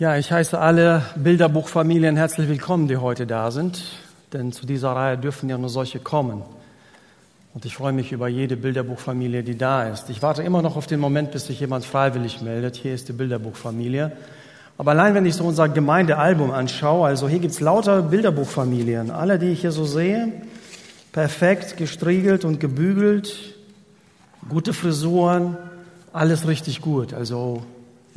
Ja, ich heiße alle Bilderbuchfamilien herzlich willkommen, die heute da sind, denn zu dieser Reihe dürfen ja nur solche kommen. Und ich freue mich über jede Bilderbuchfamilie, die da ist. Ich warte immer noch auf den Moment, bis sich jemand freiwillig meldet. Hier ist die Bilderbuchfamilie. Aber allein wenn ich so unser Gemeindealbum anschaue, also hier gibt's lauter Bilderbuchfamilien. Alle, die ich hier so sehe, perfekt gestriegelt und gebügelt, gute Frisuren, alles richtig gut. Also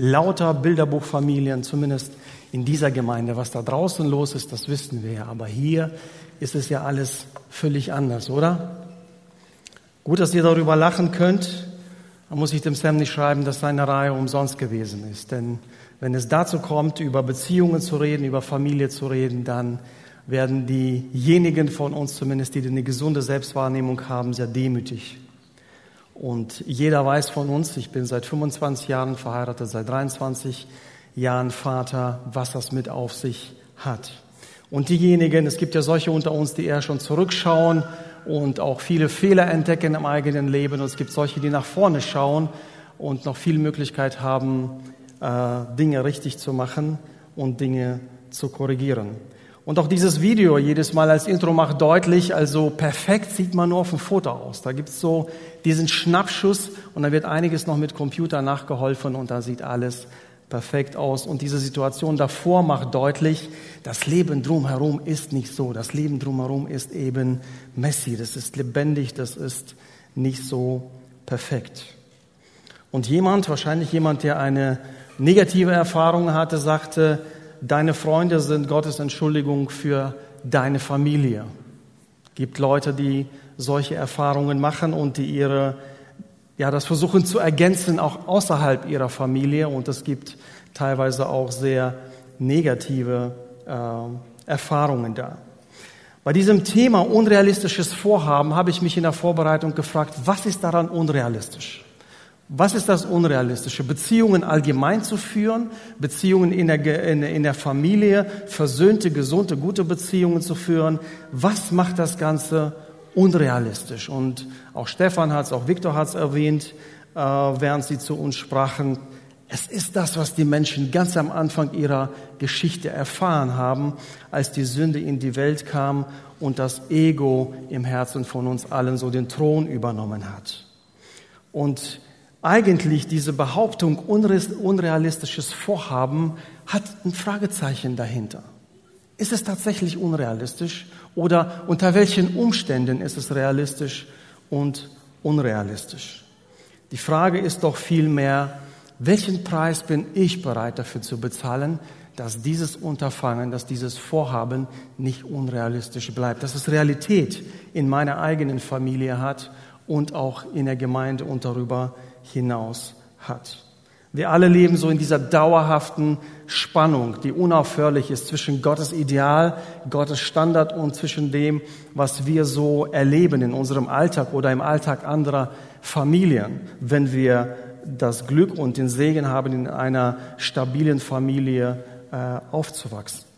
lauter Bilderbuchfamilien, zumindest in dieser Gemeinde. Was da draußen los ist, das wissen wir ja. Aber hier ist es ja alles völlig anders, oder? Gut, dass ihr darüber lachen könnt. Man muss ich dem Sam nicht schreiben, dass seine Reihe umsonst gewesen ist. Denn wenn es dazu kommt, über Beziehungen zu reden, über Familie zu reden, dann werden diejenigen von uns zumindest, die eine gesunde Selbstwahrnehmung haben, sehr demütig. Und jeder weiß von uns, ich bin seit 25 Jahren verheiratet, seit 23 Jahren Vater, was das mit auf sich hat. Und diejenigen, es gibt ja solche unter uns, die eher schon zurückschauen und auch viele Fehler entdecken im eigenen Leben. Und es gibt solche, die nach vorne schauen und noch viel Möglichkeit haben, äh, Dinge richtig zu machen und Dinge zu korrigieren. Und auch dieses Video jedes Mal als Intro macht deutlich, also perfekt sieht man nur auf dem Foto aus. Da gibt's so diesen Schnappschuss und da wird einiges noch mit Computer nachgeholfen und da sieht alles perfekt aus. Und diese Situation davor macht deutlich, das Leben drumherum ist nicht so. Das Leben drumherum ist eben messy, das ist lebendig, das ist nicht so perfekt. Und jemand, wahrscheinlich jemand, der eine negative Erfahrung hatte, sagte, deine Freunde sind Gottes Entschuldigung für deine Familie. Es gibt Leute, die solche Erfahrungen machen und die ihre, ja, das versuchen zu ergänzen, auch außerhalb ihrer Familie. Und es gibt teilweise auch sehr negative äh, Erfahrungen da. Bei diesem Thema unrealistisches Vorhaben habe ich mich in der Vorbereitung gefragt, was ist daran unrealistisch? Was ist das Unrealistische? Beziehungen allgemein zu führen, Beziehungen in der, in, in der Familie, versöhnte, gesunde, gute Beziehungen zu führen. Was macht das Ganze unrealistisch? Und auch Stefan hat es, auch Viktor hat es erwähnt, äh, während sie zu uns sprachen. Es ist das, was die Menschen ganz am Anfang ihrer Geschichte erfahren haben, als die Sünde in die Welt kam und das Ego im Herzen von uns allen so den Thron übernommen hat. Und eigentlich diese Behauptung unrealistisches Vorhaben hat ein Fragezeichen dahinter. Ist es tatsächlich unrealistisch oder unter welchen Umständen ist es realistisch und unrealistisch? Die Frage ist doch vielmehr, welchen Preis bin ich bereit dafür zu bezahlen, dass dieses Unterfangen, dass dieses Vorhaben nicht unrealistisch bleibt, dass es Realität in meiner eigenen Familie hat und auch in der Gemeinde und darüber hinaus hat. Wir alle leben so in dieser dauerhaften Spannung, die unaufhörlich ist zwischen Gottes Ideal, Gottes Standard und zwischen dem, was wir so erleben in unserem Alltag oder im Alltag anderer Familien, wenn wir das Glück und den Segen haben, in einer stabilen Familie äh, aufzuwachsen.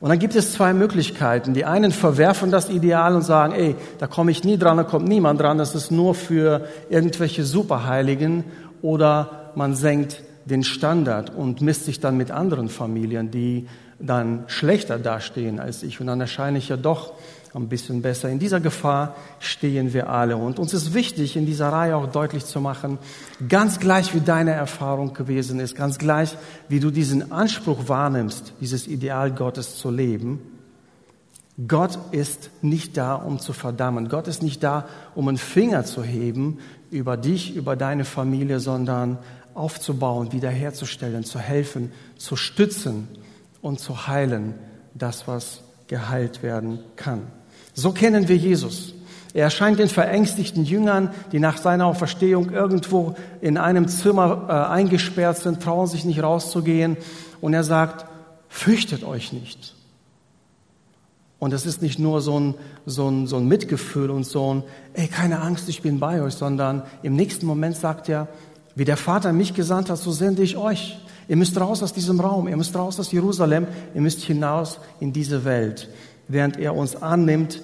Und dann gibt es zwei Möglichkeiten. Die einen verwerfen das Ideal und sagen, ey, da komme ich nie dran, da kommt niemand dran, das ist nur für irgendwelche Superheiligen. Oder man senkt den Standard und misst sich dann mit anderen Familien, die dann schlechter dastehen als ich. Und dann erscheine ich ja doch ein bisschen besser. In dieser Gefahr stehen wir alle. Und uns ist wichtig, in dieser Reihe auch deutlich zu machen, ganz gleich wie deine Erfahrung gewesen ist, ganz gleich wie du diesen Anspruch wahrnimmst, dieses Ideal Gottes zu leben, Gott ist nicht da, um zu verdammen. Gott ist nicht da, um einen Finger zu heben über dich, über deine Familie, sondern aufzubauen, wiederherzustellen, zu helfen, zu stützen und zu heilen, das, was geheilt werden kann. So kennen wir Jesus. Er erscheint den verängstigten Jüngern, die nach seiner Auferstehung irgendwo in einem Zimmer äh, eingesperrt sind, trauen sich nicht rauszugehen. Und er sagt, fürchtet euch nicht. Und das ist nicht nur so ein, so ein, so ein Mitgefühl und so ein, ey, keine Angst, ich bin bei euch, sondern im nächsten Moment sagt er, wie der Vater mich gesandt hat, so sende ich euch. Ihr müsst raus aus diesem Raum, ihr müsst raus aus Jerusalem, ihr müsst hinaus in diese Welt während er uns annimmt,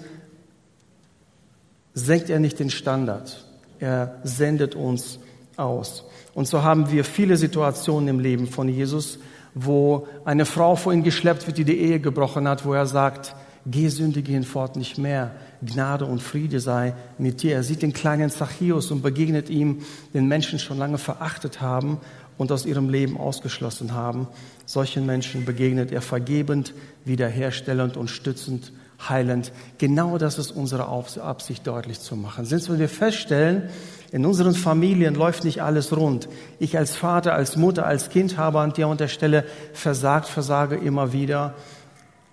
senkt er nicht den Standard. Er sendet uns aus. Und so haben wir viele Situationen im Leben von Jesus, wo eine Frau vor ihn geschleppt wird, die die Ehe gebrochen hat, wo er sagt, geh sündige hinfort nicht mehr, Gnade und Friede sei mit dir. Er sieht den kleinen Zachäus und begegnet ihm, den Menschen schon lange verachtet haben und aus ihrem Leben ausgeschlossen haben. Solchen Menschen begegnet er vergebend, wiederherstellend und stützend, heilend. Genau das ist unsere Absicht deutlich zu machen. Sind wir feststellen, in unseren Familien läuft nicht alles rund. Ich als Vater, als Mutter, als Kind habe an der Stelle versagt, versage immer wieder.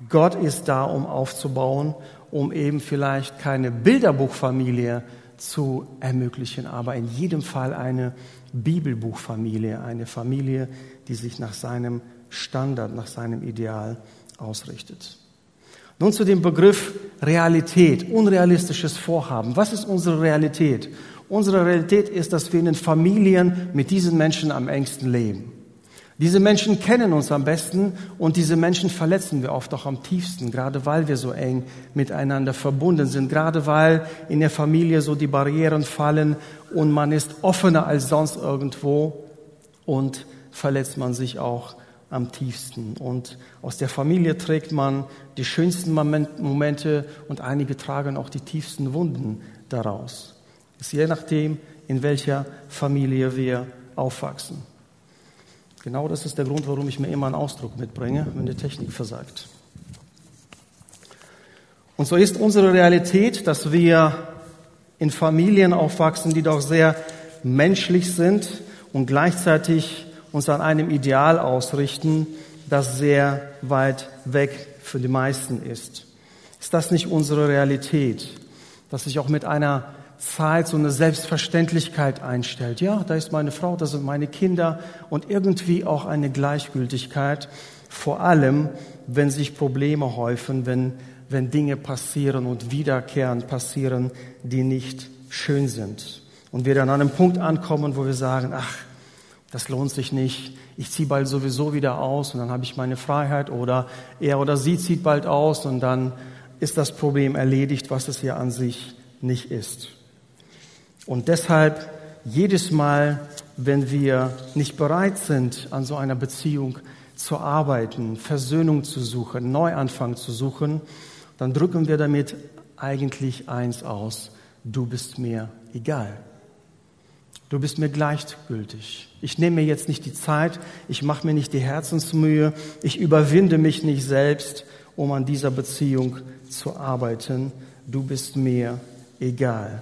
Gott ist da, um aufzubauen, um eben vielleicht keine Bilderbuchfamilie zu ermöglichen, aber in jedem Fall eine Bibelbuchfamilie, eine Familie, die sich nach seinem Standard, nach seinem Ideal ausrichtet. Nun zu dem Begriff Realität, unrealistisches Vorhaben. Was ist unsere Realität? Unsere Realität ist, dass wir in den Familien mit diesen Menschen am engsten leben. Diese Menschen kennen uns am besten und diese Menschen verletzen wir oft auch am tiefsten, gerade weil wir so eng miteinander verbunden sind, gerade weil in der Familie so die Barrieren fallen und man ist offener als sonst irgendwo und verletzt man sich auch am tiefsten. Und aus der Familie trägt man die schönsten Momente und einige tragen auch die tiefsten Wunden daraus. Es ist je nachdem, in welcher Familie wir aufwachsen. Genau das ist der Grund, warum ich mir immer einen Ausdruck mitbringe, wenn die Technik versagt. Und so ist unsere Realität, dass wir in Familien aufwachsen, die doch sehr menschlich sind und gleichzeitig uns an einem Ideal ausrichten, das sehr weit weg für die meisten ist. Ist das nicht unsere Realität, dass sich auch mit einer Zeit so eine Selbstverständlichkeit einstellt. Ja, da ist meine Frau, da sind meine Kinder und irgendwie auch eine Gleichgültigkeit, vor allem wenn sich Probleme häufen, wenn, wenn Dinge passieren und wiederkehrend passieren, die nicht schön sind. Und wir dann an einem Punkt ankommen, wo wir sagen, ach, das lohnt sich nicht, ich ziehe bald sowieso wieder aus und dann habe ich meine Freiheit oder er oder sie zieht bald aus und dann ist das Problem erledigt, was es ja an sich nicht ist. Und deshalb jedes Mal, wenn wir nicht bereit sind, an so einer Beziehung zu arbeiten, Versöhnung zu suchen, Neuanfang zu suchen, dann drücken wir damit eigentlich eins aus. Du bist mir egal. Du bist mir gleichgültig. Ich nehme mir jetzt nicht die Zeit, ich mache mir nicht die Herzensmühe, ich überwinde mich nicht selbst, um an dieser Beziehung zu arbeiten. Du bist mir egal.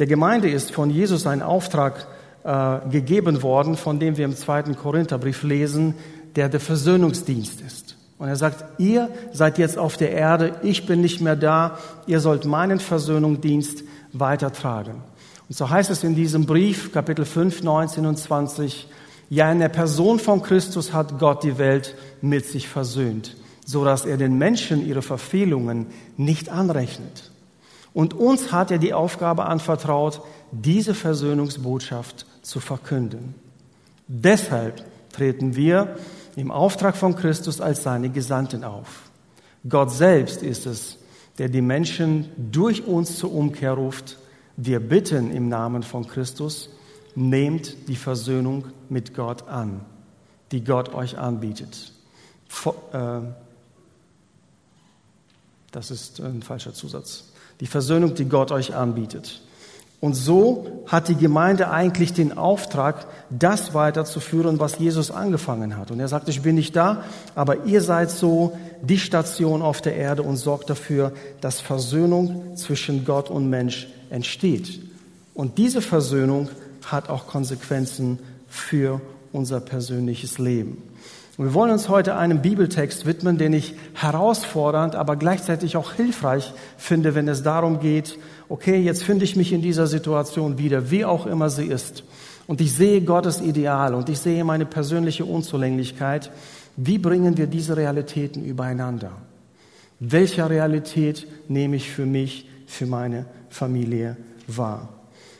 Der Gemeinde ist von Jesus ein Auftrag äh, gegeben worden, von dem wir im zweiten Korintherbrief lesen, der der Versöhnungsdienst ist. Und er sagt, ihr seid jetzt auf der Erde, ich bin nicht mehr da, ihr sollt meinen Versöhnungsdienst weitertragen. Und so heißt es in diesem Brief, Kapitel 5, 19 und 20, ja, in der Person von Christus hat Gott die Welt mit sich versöhnt, so dass er den Menschen ihre Verfehlungen nicht anrechnet. Und uns hat er die Aufgabe anvertraut, diese Versöhnungsbotschaft zu verkünden. Deshalb treten wir im Auftrag von Christus als seine Gesandten auf. Gott selbst ist es, der die Menschen durch uns zur Umkehr ruft. Wir bitten im Namen von Christus, nehmt die Versöhnung mit Gott an, die Gott euch anbietet. Äh, das ist ein falscher Zusatz die Versöhnung, die Gott euch anbietet. Und so hat die Gemeinde eigentlich den Auftrag, das weiterzuführen, was Jesus angefangen hat. Und er sagt, ich bin nicht da, aber ihr seid so die Station auf der Erde und sorgt dafür, dass Versöhnung zwischen Gott und Mensch entsteht. Und diese Versöhnung hat auch Konsequenzen für unser persönliches Leben. Und wir wollen uns heute einem Bibeltext widmen, den ich herausfordernd, aber gleichzeitig auch hilfreich finde, wenn es darum geht, okay, jetzt finde ich mich in dieser Situation wieder, wie auch immer sie ist. Und ich sehe Gottes Ideal und ich sehe meine persönliche Unzulänglichkeit. Wie bringen wir diese Realitäten übereinander? Welcher Realität nehme ich für mich, für meine Familie wahr?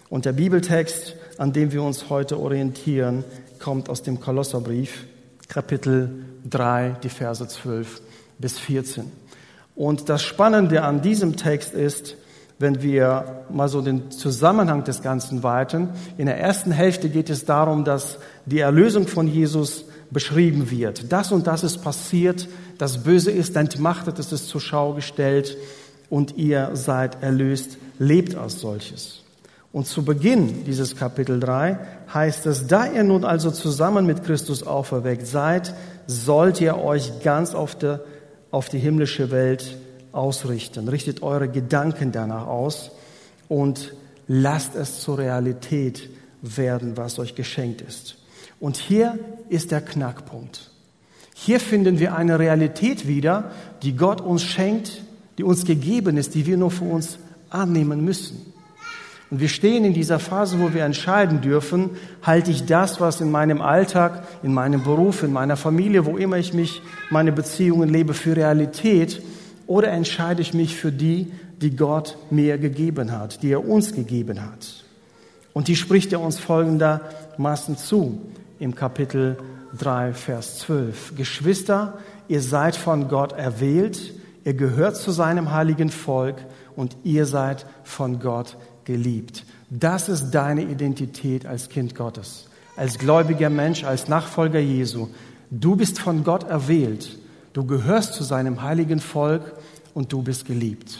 Und der Bibeltext, an dem wir uns heute orientieren, kommt aus dem Kolosserbrief, Kapitel 3, die Verse 12 bis 14. Und das Spannende an diesem Text ist, wenn wir mal so den Zusammenhang des Ganzen weiten. In der ersten Hälfte geht es darum, dass die Erlösung von Jesus beschrieben wird. Das und das ist passiert, das Böse ist entmachtet, es ist zur Schau gestellt und ihr seid erlöst, lebt als solches. Und zu Beginn dieses Kapitel 3 heißt es, da ihr nun also zusammen mit Christus auferweckt seid, sollt ihr euch ganz auf, der, auf die himmlische Welt ausrichten. Richtet eure Gedanken danach aus und lasst es zur Realität werden, was euch geschenkt ist. Und hier ist der Knackpunkt. Hier finden wir eine Realität wieder, die Gott uns schenkt, die uns gegeben ist, die wir nur für uns annehmen müssen. Und wir stehen in dieser Phase, wo wir entscheiden dürfen, halte ich das, was in meinem Alltag, in meinem Beruf, in meiner Familie, wo immer ich mich, meine Beziehungen lebe, für Realität oder entscheide ich mich für die, die Gott mir gegeben hat, die er uns gegeben hat. Und die spricht er uns folgendermaßen zu im Kapitel 3, Vers 12. Geschwister, ihr seid von Gott erwählt, ihr gehört zu seinem heiligen Volk und ihr seid von Gott geliebt. Das ist deine Identität als Kind Gottes, als gläubiger Mensch, als Nachfolger Jesu. Du bist von Gott erwählt, du gehörst zu seinem heiligen Volk und du bist geliebt.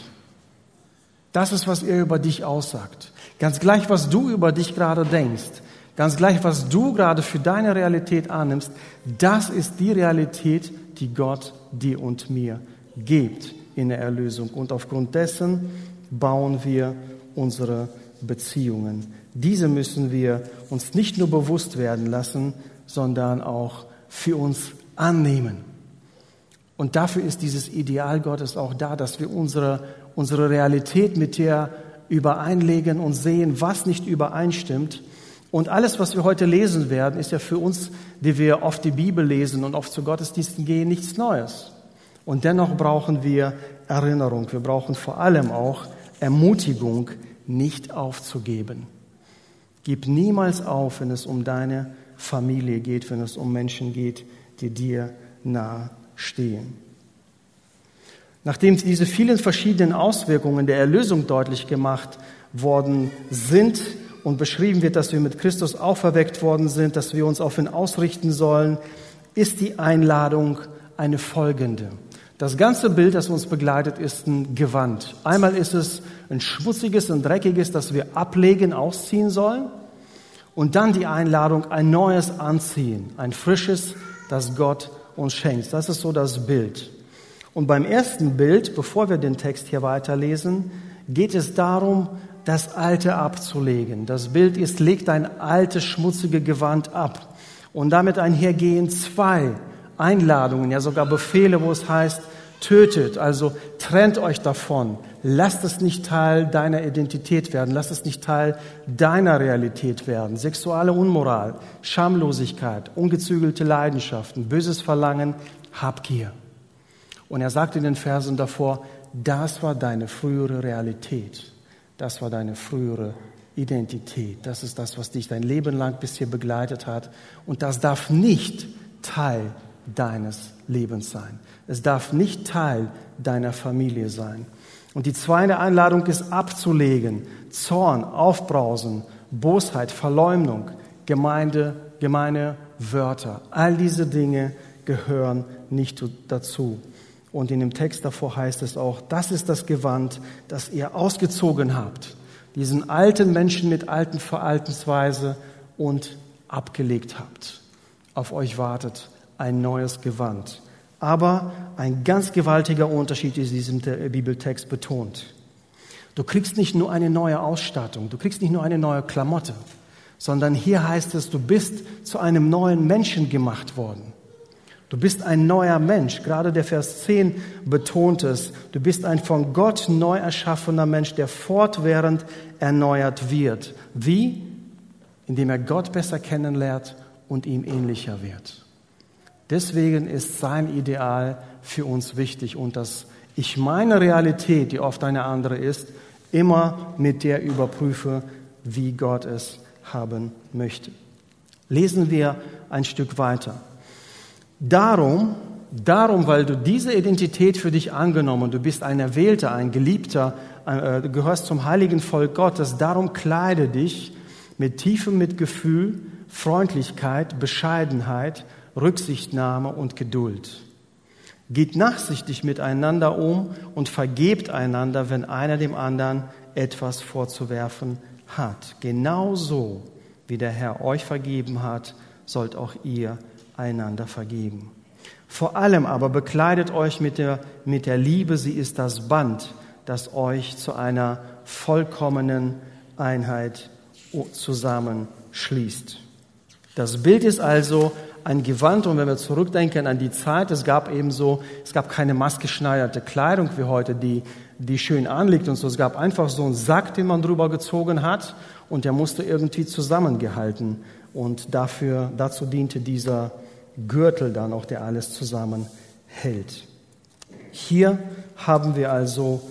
Das ist, was er über dich aussagt. Ganz gleich, was du über dich gerade denkst, ganz gleich, was du gerade für deine Realität annimmst, das ist die Realität, die Gott dir und mir gibt in der Erlösung. Und aufgrund dessen bauen wir unsere Beziehungen. Diese müssen wir uns nicht nur bewusst werden lassen, sondern auch für uns annehmen. Und dafür ist dieses Ideal Gottes auch da, dass wir unsere, unsere Realität mit der übereinlegen und sehen, was nicht übereinstimmt. Und alles, was wir heute lesen werden, ist ja für uns, die wir oft die Bibel lesen und oft zu Gottesdiensten gehen, nichts Neues. Und dennoch brauchen wir Erinnerung. Wir brauchen vor allem auch Ermutigung, nicht aufzugeben. Gib niemals auf, wenn es um deine Familie geht, wenn es um Menschen geht, die dir nahe stehen. Nachdem diese vielen verschiedenen Auswirkungen der Erlösung deutlich gemacht worden sind und beschrieben wird, dass wir mit Christus auferweckt worden sind, dass wir uns auf ihn ausrichten sollen, ist die Einladung eine folgende. Das ganze Bild, das uns begleitet, ist ein Gewand. Einmal ist es ein schmutziges und dreckiges, das wir ablegen, ausziehen sollen. Und dann die Einladung, ein neues anziehen, ein frisches, das Gott uns schenkt. Das ist so das Bild. Und beim ersten Bild, bevor wir den Text hier weiterlesen, geht es darum, das Alte abzulegen. Das Bild ist, legt ein altes, schmutzige Gewand ab. Und damit einhergehen zwei Einladungen, ja sogar Befehle, wo es heißt, tötet, also trennt euch davon. Lasst es nicht Teil deiner Identität werden. Lasst es nicht Teil deiner Realität werden. Sexuelle Unmoral, Schamlosigkeit, ungezügelte Leidenschaften, böses Verlangen, Habgier. Und er sagt in den Versen davor, das war deine frühere Realität. Das war deine frühere Identität. Das ist das, was dich dein Leben lang bisher begleitet hat. Und das darf nicht Teil deines Lebens sein. Es darf nicht Teil deiner Familie sein. Und die zweite Einladung ist abzulegen. Zorn, Aufbrausen, Bosheit, Verleumdung, Gemeinde, gemeine Wörter. All diese Dinge gehören nicht dazu. Und in dem Text davor heißt es auch, das ist das Gewand, das ihr ausgezogen habt. Diesen alten Menschen mit alten Verhaltensweise und abgelegt habt. Auf euch wartet ein neues Gewand. Aber ein ganz gewaltiger Unterschied ist diesem Bibeltext betont. Du kriegst nicht nur eine neue Ausstattung, du kriegst nicht nur eine neue Klamotte, sondern hier heißt es, du bist zu einem neuen Menschen gemacht worden. Du bist ein neuer Mensch. Gerade der Vers 10 betont es. Du bist ein von Gott neu erschaffener Mensch, der fortwährend erneuert wird. Wie? Indem er Gott besser kennenlernt und ihm ähnlicher wird. Deswegen ist sein Ideal für uns wichtig und dass ich meine Realität, die oft eine andere ist, immer mit der überprüfe, wie Gott es haben möchte. Lesen wir ein Stück weiter. Darum, darum, weil du diese Identität für dich angenommen, du bist ein Erwählter, ein Geliebter, äh, du gehörst zum heiligen Volk Gottes, darum kleide dich mit tiefem Mitgefühl, Freundlichkeit, Bescheidenheit, Rücksichtnahme und Geduld. Geht nachsichtig miteinander um und vergebt einander, wenn einer dem anderen etwas vorzuwerfen hat. Genauso wie der Herr euch vergeben hat, sollt auch ihr einander vergeben. Vor allem aber bekleidet euch mit der, mit der Liebe, sie ist das Band, das euch zu einer vollkommenen Einheit zusammenschließt. Das Bild ist also ein Gewand und wenn wir zurückdenken an die Zeit, es gab ebenso, es gab keine maßgeschneiderte Kleidung wie heute, die, die schön anliegt und so. Es gab einfach so einen Sack, den man drüber gezogen hat und der musste irgendwie zusammengehalten und dafür, dazu diente dieser Gürtel dann auch, der alles zusammenhält. Hier haben wir also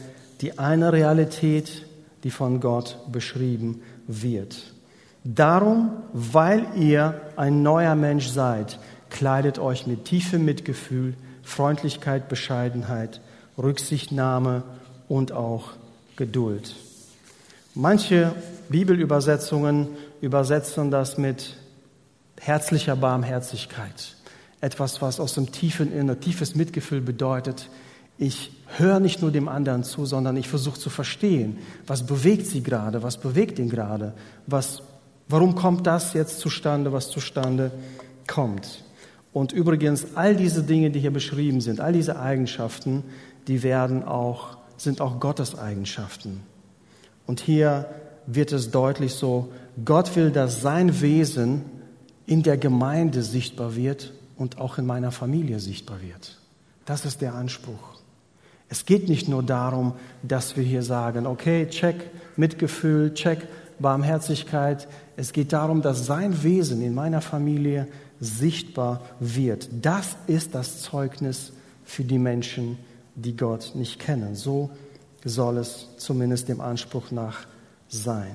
die eine Realität, die von Gott beschrieben wird. Darum, weil ihr ein neuer Mensch seid, kleidet euch mit tiefem Mitgefühl, Freundlichkeit, Bescheidenheit, Rücksichtnahme und auch Geduld. Manche Bibelübersetzungen übersetzen das mit herzlicher Barmherzigkeit. Etwas, was aus dem tiefen Inneren, tiefes Mitgefühl bedeutet, ich höre nicht nur dem anderen zu, sondern ich versuche zu verstehen, was bewegt sie gerade, was bewegt ihn gerade, was Warum kommt das jetzt zustande, was zustande kommt? Und übrigens, all diese Dinge, die hier beschrieben sind, all diese Eigenschaften, die werden auch, sind auch Gottes Eigenschaften. Und hier wird es deutlich so, Gott will, dass sein Wesen in der Gemeinde sichtbar wird und auch in meiner Familie sichtbar wird. Das ist der Anspruch. Es geht nicht nur darum, dass wir hier sagen, okay, check Mitgefühl, check Barmherzigkeit. Es geht darum, dass sein Wesen in meiner Familie sichtbar wird. Das ist das Zeugnis für die Menschen, die Gott nicht kennen. So soll es zumindest dem Anspruch nach sein.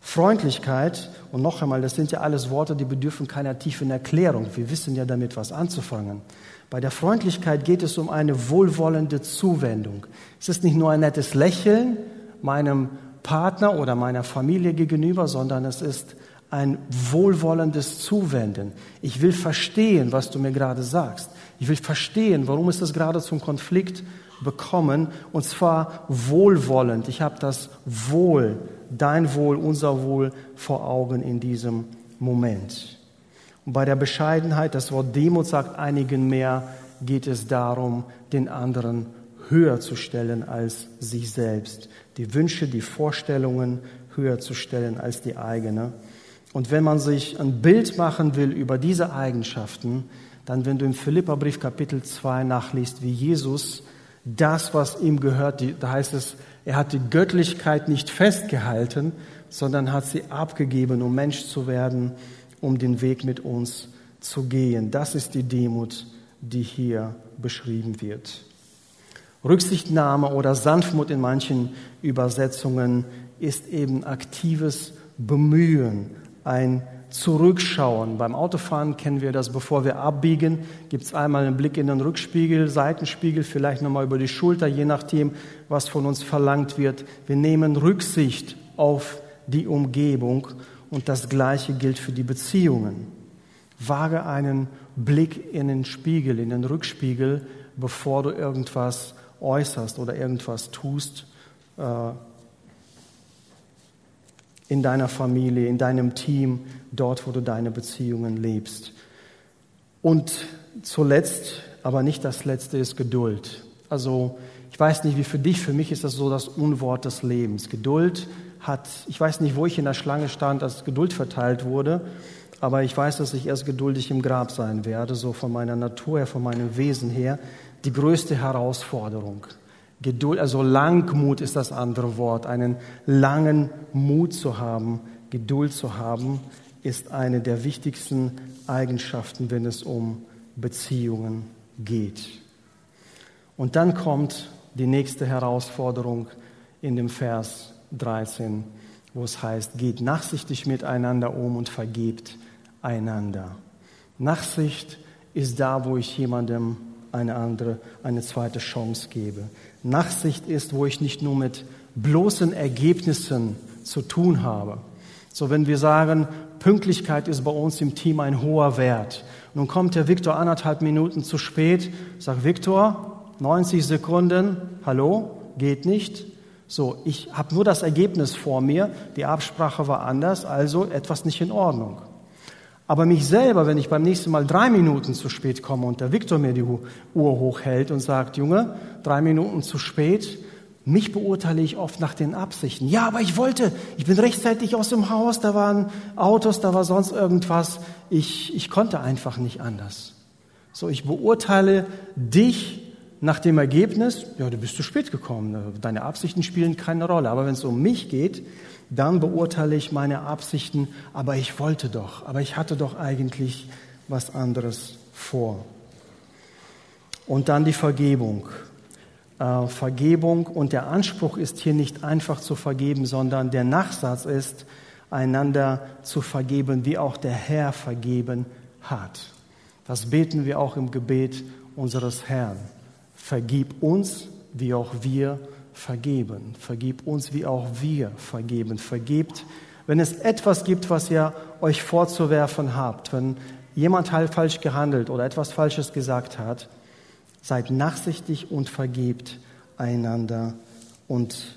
Freundlichkeit, und noch einmal, das sind ja alles Worte, die bedürfen keiner tiefen Erklärung. Wir wissen ja damit, was anzufangen. Bei der Freundlichkeit geht es um eine wohlwollende Zuwendung. Es ist nicht nur ein nettes Lächeln meinem Partner oder meiner Familie gegenüber, sondern es ist ein wohlwollendes Zuwenden. Ich will verstehen, was du mir gerade sagst. Ich will verstehen, warum ist es gerade zum Konflikt bekommen, und zwar wohlwollend. Ich habe das Wohl, dein Wohl, unser Wohl vor Augen in diesem Moment. Und bei der Bescheidenheit, das Wort Demut sagt einigen mehr, geht es darum, den anderen höher zu stellen als sich selbst die Wünsche, die Vorstellungen höher zu stellen als die eigene. Und wenn man sich ein Bild machen will über diese Eigenschaften, dann wenn du im Philipperbrief Kapitel 2 nachliest, wie Jesus das, was ihm gehört, da heißt es, er hat die Göttlichkeit nicht festgehalten, sondern hat sie abgegeben, um Mensch zu werden, um den Weg mit uns zu gehen. Das ist die Demut, die hier beschrieben wird. Rücksichtnahme oder Sanftmut in manchen Übersetzungen ist eben aktives Bemühen, ein Zurückschauen. Beim Autofahren kennen wir das, bevor wir abbiegen, gibt es einmal einen Blick in den Rückspiegel, Seitenspiegel, vielleicht nochmal über die Schulter, je nachdem, was von uns verlangt wird. Wir nehmen Rücksicht auf die Umgebung und das Gleiche gilt für die Beziehungen. Wage einen Blick in den Spiegel, in den Rückspiegel, bevor du irgendwas äußerst oder irgendwas tust äh, in deiner Familie, in deinem Team, dort, wo du deine Beziehungen lebst. Und zuletzt, aber nicht das Letzte, ist Geduld. Also ich weiß nicht, wie für dich, für mich ist das so das Unwort des Lebens. Geduld hat, ich weiß nicht, wo ich in der Schlange stand, als Geduld verteilt wurde, aber ich weiß, dass ich erst geduldig im Grab sein werde, so von meiner Natur her, von meinem Wesen her die größte Herausforderung. Geduld, also Langmut ist das andere Wort. Einen langen Mut zu haben, Geduld zu haben, ist eine der wichtigsten Eigenschaften, wenn es um Beziehungen geht. Und dann kommt die nächste Herausforderung in dem Vers 13, wo es heißt, geht nachsichtig miteinander um und vergebt einander. Nachsicht ist da, wo ich jemandem eine andere, eine zweite Chance gebe. Nachsicht ist, wo ich nicht nur mit bloßen Ergebnissen zu tun habe. So, wenn wir sagen, Pünktlichkeit ist bei uns im Team ein hoher Wert. Nun kommt der Viktor anderthalb Minuten zu spät, sagt Viktor, 90 Sekunden, hallo, geht nicht. So, ich habe nur das Ergebnis vor mir, die Absprache war anders, also etwas nicht in Ordnung. Aber mich selber, wenn ich beim nächsten Mal drei Minuten zu spät komme und der Viktor mir die Uhr hochhält und sagt, Junge, drei Minuten zu spät, mich beurteile ich oft nach den Absichten. Ja, aber ich wollte, ich bin rechtzeitig aus dem Haus, da waren Autos, da war sonst irgendwas. Ich, ich konnte einfach nicht anders. So, ich beurteile dich nach dem Ergebnis, ja, du bist zu spät gekommen, deine Absichten spielen keine Rolle. Aber wenn es um mich geht, dann beurteile ich meine Absichten, aber ich wollte doch, aber ich hatte doch eigentlich was anderes vor. Und dann die Vergebung. Äh, Vergebung und der Anspruch ist hier nicht einfach zu vergeben, sondern der Nachsatz ist, einander zu vergeben, wie auch der Herr vergeben hat. Das beten wir auch im Gebet unseres Herrn. Vergib uns, wie auch wir vergeben. Vergib uns, wie auch wir vergeben. Vergebt, wenn es etwas gibt, was ihr euch vorzuwerfen habt, wenn jemand halt falsch gehandelt oder etwas Falsches gesagt hat, seid nachsichtig und vergebt einander. Und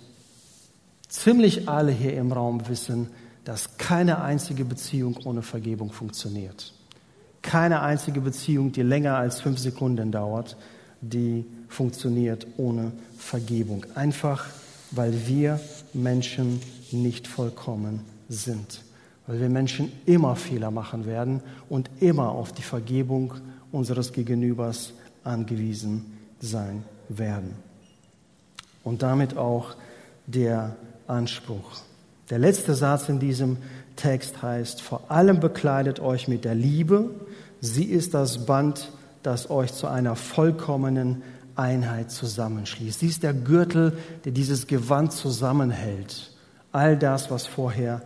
ziemlich alle hier im Raum wissen, dass keine einzige Beziehung ohne Vergebung funktioniert. Keine einzige Beziehung, die länger als fünf Sekunden dauert, die funktioniert ohne Vergebung. Einfach, weil wir Menschen nicht vollkommen sind. Weil wir Menschen immer Fehler machen werden und immer auf die Vergebung unseres Gegenübers angewiesen sein werden. Und damit auch der Anspruch. Der letzte Satz in diesem Text heißt, vor allem bekleidet euch mit der Liebe. Sie ist das Band, das euch zu einer vollkommenen Einheit zusammenschließt. Sie ist der Gürtel, der dieses Gewand zusammenhält. All das, was vorher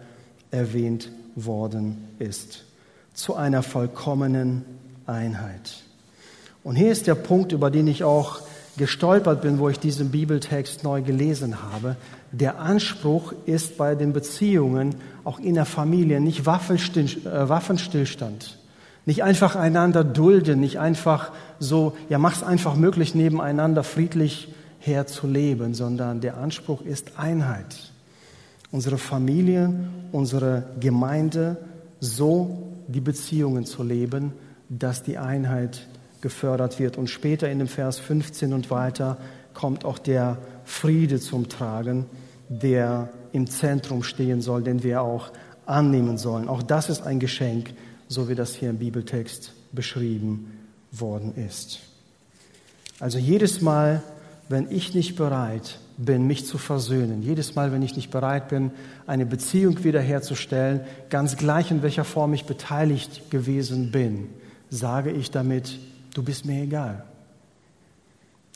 erwähnt worden ist. Zu einer vollkommenen Einheit. Und hier ist der Punkt, über den ich auch gestolpert bin, wo ich diesen Bibeltext neu gelesen habe. Der Anspruch ist bei den Beziehungen, auch in der Familie, nicht äh, Waffenstillstand. Nicht einfach einander dulden, nicht einfach so, ja, mach's einfach möglich, nebeneinander friedlich herzuleben, sondern der Anspruch ist Einheit. Unsere Familie, unsere Gemeinde, so die Beziehungen zu leben, dass die Einheit gefördert wird. Und später in dem Vers 15 und weiter kommt auch der Friede zum Tragen, der im Zentrum stehen soll, den wir auch annehmen sollen. Auch das ist ein Geschenk, so wie das hier im Bibeltext beschrieben worden ist. Also jedes Mal, wenn ich nicht bereit bin, mich zu versöhnen, jedes Mal, wenn ich nicht bereit bin, eine Beziehung wiederherzustellen, ganz gleich in welcher Form ich beteiligt gewesen bin, sage ich damit, du bist mir egal.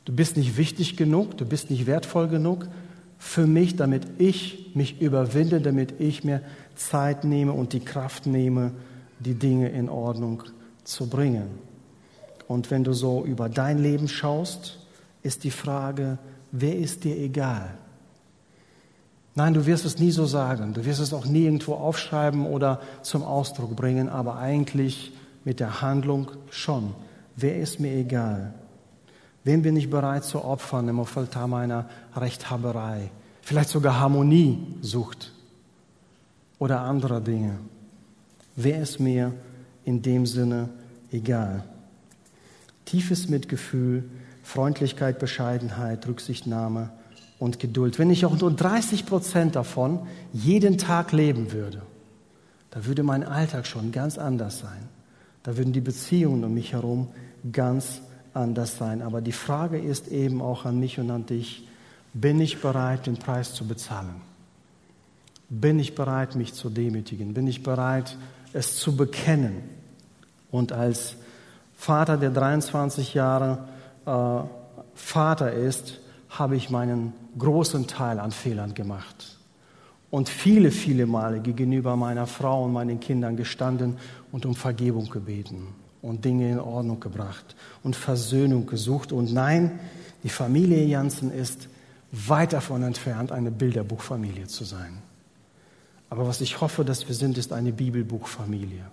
Du bist nicht wichtig genug, du bist nicht wertvoll genug für mich, damit ich mich überwinde, damit ich mir Zeit nehme und die Kraft nehme, die Dinge in Ordnung zu bringen. Und wenn du so über dein Leben schaust, ist die Frage, wer ist dir egal? Nein, du wirst es nie so sagen, du wirst es auch nie irgendwo aufschreiben oder zum Ausdruck bringen, aber eigentlich mit der Handlung schon. Wer ist mir egal? Wen bin ich bereit zu opfern im Altar meiner Rechthaberei? Vielleicht sogar Harmonie sucht oder andere Dinge. Wer ist mir in dem Sinne egal? Tiefes Mitgefühl, Freundlichkeit, Bescheidenheit, Rücksichtnahme und Geduld. Wenn ich auch nur 30 Prozent davon jeden Tag leben würde, da würde mein Alltag schon ganz anders sein. Da würden die Beziehungen um mich herum ganz anders sein. Aber die Frage ist eben auch an mich und an dich, bin ich bereit, den Preis zu bezahlen? Bin ich bereit, mich zu demütigen? Bin ich bereit, es zu bekennen. Und als Vater, der 23 Jahre äh, Vater ist, habe ich meinen großen Teil an Fehlern gemacht. Und viele, viele Male gegenüber meiner Frau und meinen Kindern gestanden und um Vergebung gebeten und Dinge in Ordnung gebracht und Versöhnung gesucht. Und nein, die Familie Janssen ist weit davon entfernt, eine Bilderbuchfamilie zu sein. Aber was ich hoffe, dass wir sind, ist eine Bibelbuchfamilie.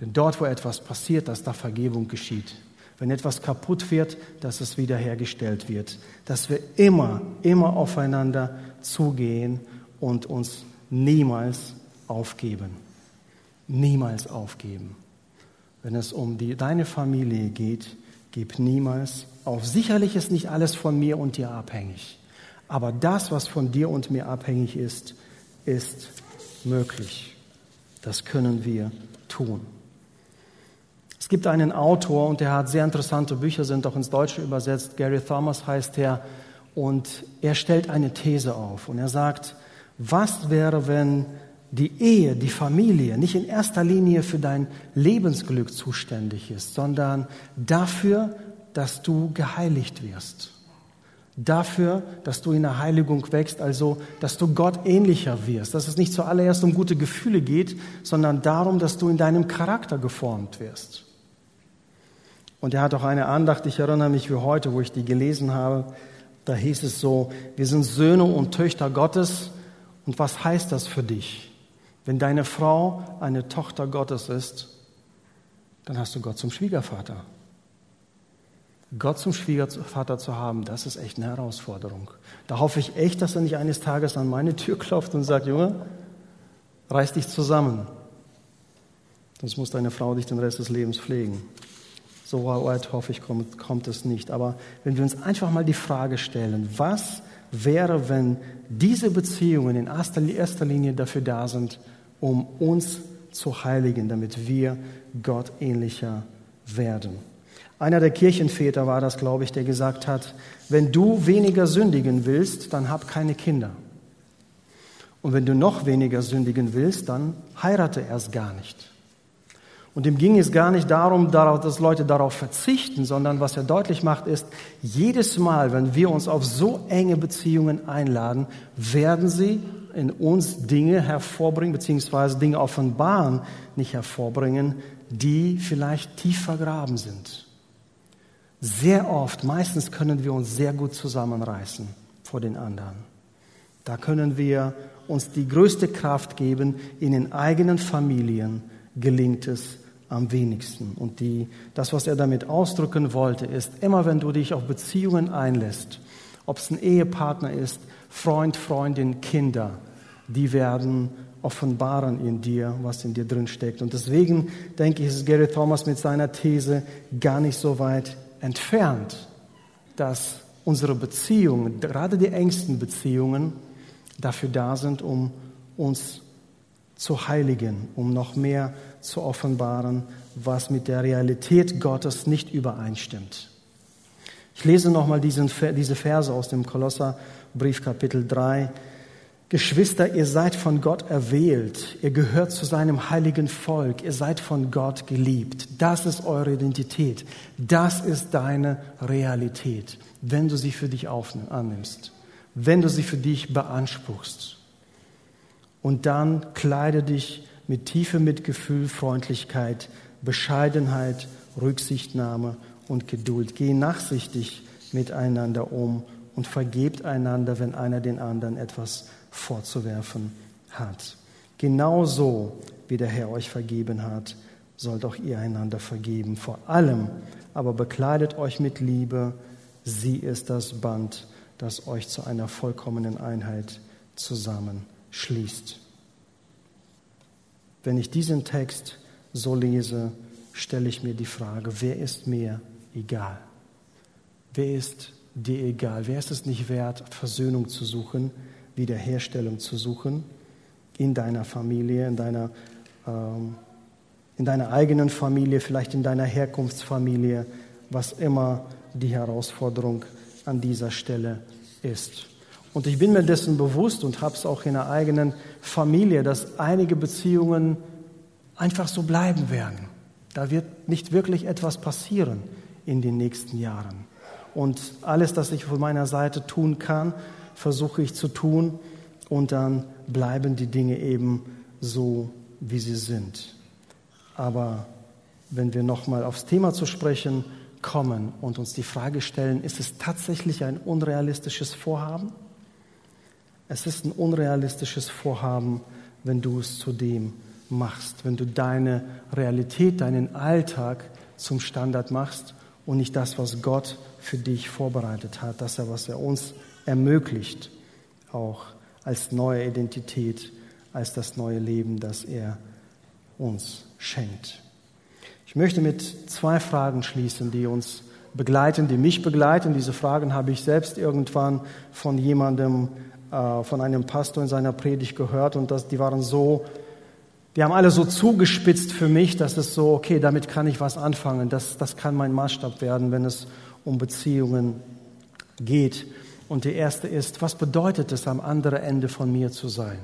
Denn dort, wo etwas passiert, dass da Vergebung geschieht. Wenn etwas kaputt wird, dass es wiederhergestellt wird. Dass wir immer, immer aufeinander zugehen und uns niemals aufgeben. Niemals aufgeben. Wenn es um die, deine Familie geht, gib niemals auf. Sicherlich ist nicht alles von mir und dir abhängig. Aber das, was von dir und mir abhängig ist, ist möglich. Das können wir tun. Es gibt einen Autor und der hat sehr interessante Bücher, sind auch ins Deutsche übersetzt. Gary Thomas heißt er. Und er stellt eine These auf und er sagt, was wäre, wenn die Ehe, die Familie nicht in erster Linie für dein Lebensglück zuständig ist, sondern dafür, dass du geheiligt wirst. Dafür, dass du in der Heiligung wächst, also dass du Gott ähnlicher wirst. Dass es nicht zuallererst um gute Gefühle geht, sondern darum, dass du in deinem Charakter geformt wirst. Und er hat auch eine Andacht, ich erinnere mich wie heute, wo ich die gelesen habe. Da hieß es so, wir sind Söhne und Töchter Gottes. Und was heißt das für dich? Wenn deine Frau eine Tochter Gottes ist, dann hast du Gott zum Schwiegervater. Gott zum Schwiegervater zu haben, das ist echt eine Herausforderung. Da hoffe ich echt, dass er nicht eines Tages an meine Tür klopft und sagt, Junge, reiß dich zusammen. Sonst muss deine Frau dich den Rest des Lebens pflegen. So weit hoffe ich, kommt, kommt es nicht. Aber wenn wir uns einfach mal die Frage stellen, was wäre, wenn diese Beziehungen in erster, Linie dafür da sind, um uns zu heiligen, damit wir Gott ähnlicher werden? Einer der Kirchenväter war das, glaube ich, der gesagt hat, wenn du weniger sündigen willst, dann hab keine Kinder. Und wenn du noch weniger sündigen willst, dann heirate erst gar nicht. Und ihm ging es gar nicht darum, dass Leute darauf verzichten, sondern was er deutlich macht, ist, jedes Mal, wenn wir uns auf so enge Beziehungen einladen, werden sie in uns Dinge hervorbringen, beziehungsweise Dinge offenbaren, nicht hervorbringen, die vielleicht tief vergraben sind. Sehr oft, meistens können wir uns sehr gut zusammenreißen vor den anderen. Da können wir uns die größte Kraft geben. In den eigenen Familien gelingt es am wenigsten. Und die, das, was er damit ausdrücken wollte, ist, immer wenn du dich auf Beziehungen einlässt, ob es ein Ehepartner ist, Freund, Freundin, Kinder, die werden offenbaren in dir, was in dir drin steckt. Und deswegen denke ich, ist Gary Thomas mit seiner These gar nicht so weit entfernt, dass unsere Beziehungen, gerade die engsten Beziehungen, dafür da sind, um uns zu heiligen, um noch mehr zu offenbaren, was mit der Realität Gottes nicht übereinstimmt. Ich lese nochmal diese Verse aus dem Kolosserbrief Kapitel 3, Geschwister, ihr seid von Gott erwählt, ihr gehört zu seinem heiligen Volk, ihr seid von Gott geliebt. Das ist eure Identität, das ist deine Realität, wenn du sie für dich annimmst, wenn du sie für dich beanspruchst. Und dann kleide dich mit tiefem Mitgefühl, Freundlichkeit, Bescheidenheit, Rücksichtnahme und Geduld. Geh nachsichtig miteinander um und vergebt einander, wenn einer den anderen etwas vorzuwerfen hat. Genauso wie der Herr euch vergeben hat, sollt auch ihr einander vergeben. Vor allem aber bekleidet euch mit Liebe. Sie ist das Band, das euch zu einer vollkommenen Einheit zusammenschließt. Wenn ich diesen Text so lese, stelle ich mir die Frage, wer ist mir egal? Wer ist dir egal? Wer ist es nicht wert, Versöhnung zu suchen? Wiederherstellung zu suchen in deiner Familie, in deiner, ähm, in deiner eigenen Familie, vielleicht in deiner Herkunftsfamilie, was immer die Herausforderung an dieser Stelle ist. Und ich bin mir dessen bewusst und habe es auch in der eigenen Familie, dass einige Beziehungen einfach so bleiben werden. Da wird nicht wirklich etwas passieren in den nächsten Jahren. Und alles, das ich von meiner Seite tun kann, versuche ich zu tun und dann bleiben die Dinge eben so, wie sie sind. Aber wenn wir nochmal aufs Thema zu sprechen kommen und uns die Frage stellen, ist es tatsächlich ein unrealistisches Vorhaben? Es ist ein unrealistisches Vorhaben, wenn du es zu dem machst, wenn du deine Realität, deinen Alltag zum Standard machst und nicht das, was Gott für dich vorbereitet hat, das, was er uns ermöglicht, auch als neue Identität, als das neue Leben, das er uns schenkt. Ich möchte mit zwei Fragen schließen, die uns begleiten, die mich begleiten. Diese Fragen habe ich selbst irgendwann von jemandem, äh, von einem Pastor in seiner Predigt gehört und das, die waren so, die haben alle so zugespitzt für mich, dass es so, okay, damit kann ich was anfangen. Das, das kann mein Maßstab werden, wenn es um Beziehungen geht. Und die erste ist, was bedeutet es, am anderen Ende von mir zu sein?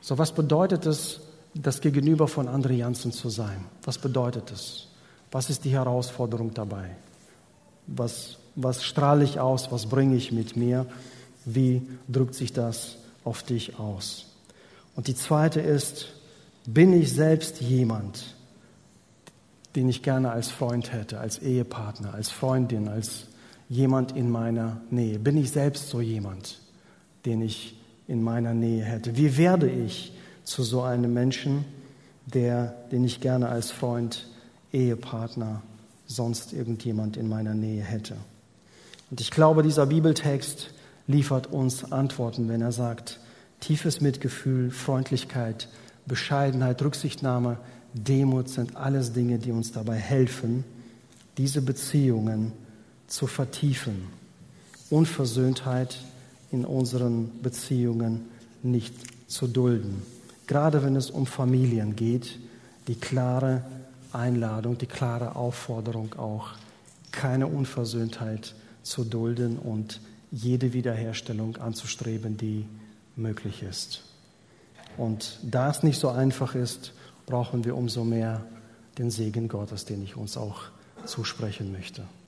So, was bedeutet es, das Gegenüber von André Janssen zu sein? Was bedeutet es? Was ist die Herausforderung dabei? Was, was strahle ich aus? Was bringe ich mit mir? Wie drückt sich das auf dich aus? Und die zweite ist, bin ich selbst jemand, den ich gerne als Freund hätte, als Ehepartner, als Freundin, als jemand in meiner Nähe? Bin ich selbst so jemand, den ich in meiner Nähe hätte? Wie werde ich zu so einem Menschen, der, den ich gerne als Freund, Ehepartner, sonst irgendjemand in meiner Nähe hätte? Und ich glaube, dieser Bibeltext liefert uns Antworten, wenn er sagt, tiefes Mitgefühl, Freundlichkeit, Bescheidenheit, Rücksichtnahme, Demut sind alles Dinge, die uns dabei helfen, diese Beziehungen zu vertiefen. Unversöhntheit in unseren Beziehungen nicht zu dulden. Gerade wenn es um Familien geht, die klare Einladung, die klare Aufforderung auch, keine Unversöhntheit zu dulden und jede Wiederherstellung anzustreben, die möglich ist. Und da es nicht so einfach ist, brauchen wir umso mehr den Segen Gottes, den ich uns auch zusprechen möchte.